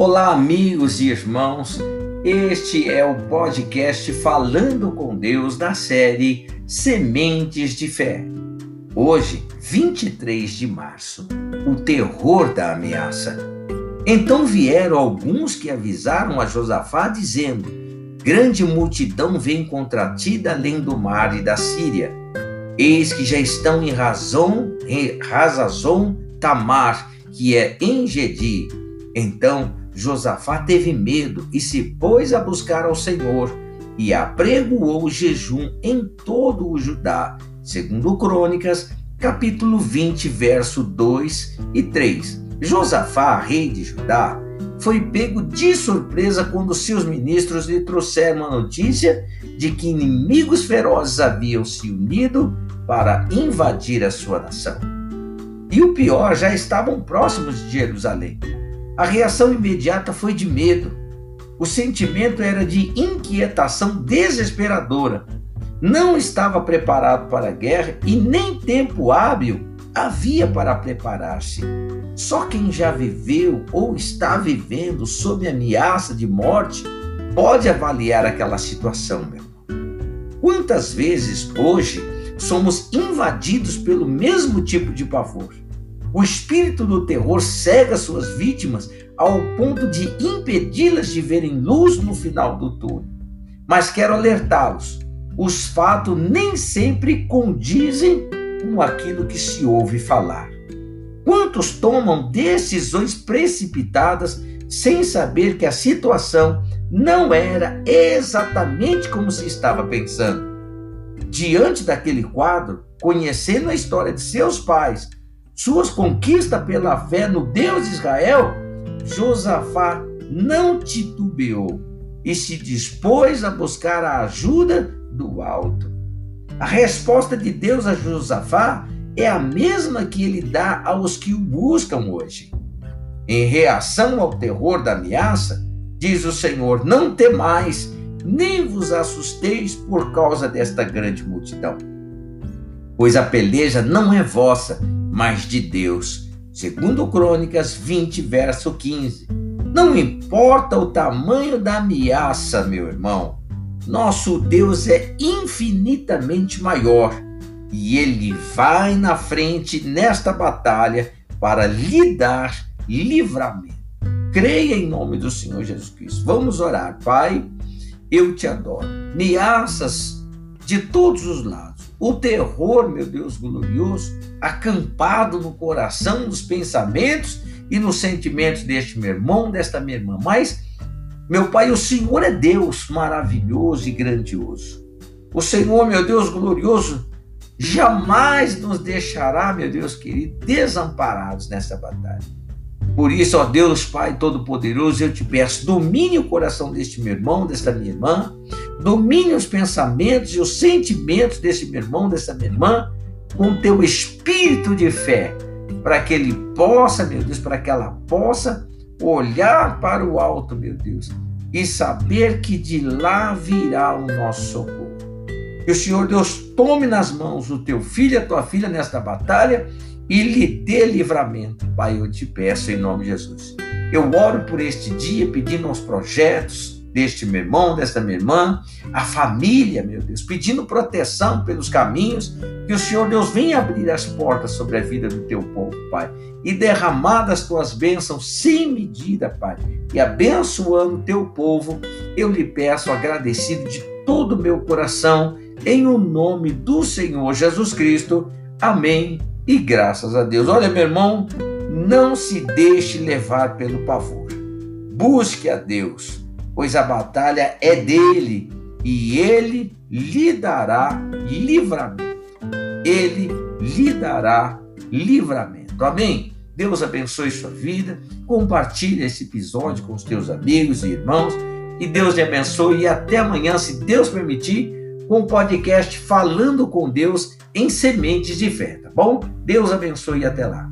Olá, amigos e irmãos. Este é o podcast Falando com Deus da série Sementes de Fé. Hoje, 23 de março, o terror da ameaça. Então vieram alguns que avisaram a Josafá, dizendo: Grande multidão vem contra ti da além do mar e da Síria. Eis que já estão em Razão, em Razazon Tamar, que é em Gedi. Então Josafá teve medo e se pôs a buscar ao Senhor e apregoou jejum em todo o Judá, segundo Crônicas, capítulo 20, verso 2 e 3. Josafá, rei de Judá, foi pego de surpresa quando seus ministros lhe trouxeram a notícia de que inimigos ferozes haviam se unido para invadir a sua nação. E o pior, já estavam próximos de Jerusalém. A reação imediata foi de medo. O sentimento era de inquietação desesperadora. Não estava preparado para a guerra e nem tempo hábil havia para preparar-se. Só quem já viveu ou está vivendo sob ameaça de morte pode avaliar aquela situação, meu. Quantas vezes hoje somos invadidos pelo mesmo tipo de pavor? O espírito do terror cega suas vítimas ao ponto de impedi-las de verem luz no final do túnel. Mas quero alertá-los: os fatos nem sempre condizem com aquilo que se ouve falar. Quantos tomam decisões precipitadas sem saber que a situação não era exatamente como se estava pensando? Diante daquele quadro, conhecendo a história de seus pais, suas conquistas pela fé no Deus de Israel, Josafá não titubeou e se dispôs a buscar a ajuda do alto. A resposta de Deus a Josafá é a mesma que ele dá aos que o buscam hoje. Em reação ao terror da ameaça, diz o Senhor: Não temais, nem vos assusteis por causa desta grande multidão. Pois a peleja não é vossa, mas de Deus. Segundo Crônicas 20, verso 15. Não importa o tamanho da ameaça, meu irmão, nosso Deus é infinitamente maior e ele vai na frente nesta batalha para lhe dar livramento. Creia em nome do Senhor Jesus Cristo. Vamos orar, Pai. Eu te adoro. Ameaças de todos os lados o terror, meu Deus glorioso, acampado no coração, nos pensamentos e nos sentimentos deste meu irmão, desta minha irmã. Mas, meu Pai, o Senhor é Deus maravilhoso e grandioso. O Senhor, meu Deus glorioso, jamais nos deixará, meu Deus querido, desamparados nessa batalha. Por isso, ó Deus Pai Todo-Poderoso, eu te peço, domine o coração deste meu irmão, desta minha irmã, domine os pensamentos e os sentimentos desse meu irmão, dessa minha irmã, com teu espírito de fé, para que ele possa, meu Deus, para que ela possa olhar para o alto, meu Deus, e saber que de lá virá o nosso socorro. Que o Senhor Deus tome nas mãos o teu filho e a tua filha nesta batalha e lhe dê livramento. Pai, eu te peço em nome de Jesus. Eu oro por este dia, pedindo aos projetos, deste meu irmão, desta minha irmã, a família, meu Deus, pedindo proteção pelos caminhos, que o Senhor Deus venha abrir as portas sobre a vida do teu povo, Pai, e derramar das tuas bênçãos sem medida, Pai, e abençoando o teu povo, eu lhe peço agradecido de todo o meu coração, em o nome do Senhor Jesus Cristo. Amém. E graças a Deus. Olha, meu irmão, não se deixe levar pelo pavor. Busque a Deus pois a batalha é dele e ele lhe dará livramento. Ele lhe dará livramento. Amém? Deus abençoe sua vida. Compartilhe esse episódio com os teus amigos e irmãos. E Deus te abençoe. E até amanhã, se Deus permitir, com o podcast Falando com Deus em Sementes de Fé, tá bom? Deus abençoe e até lá.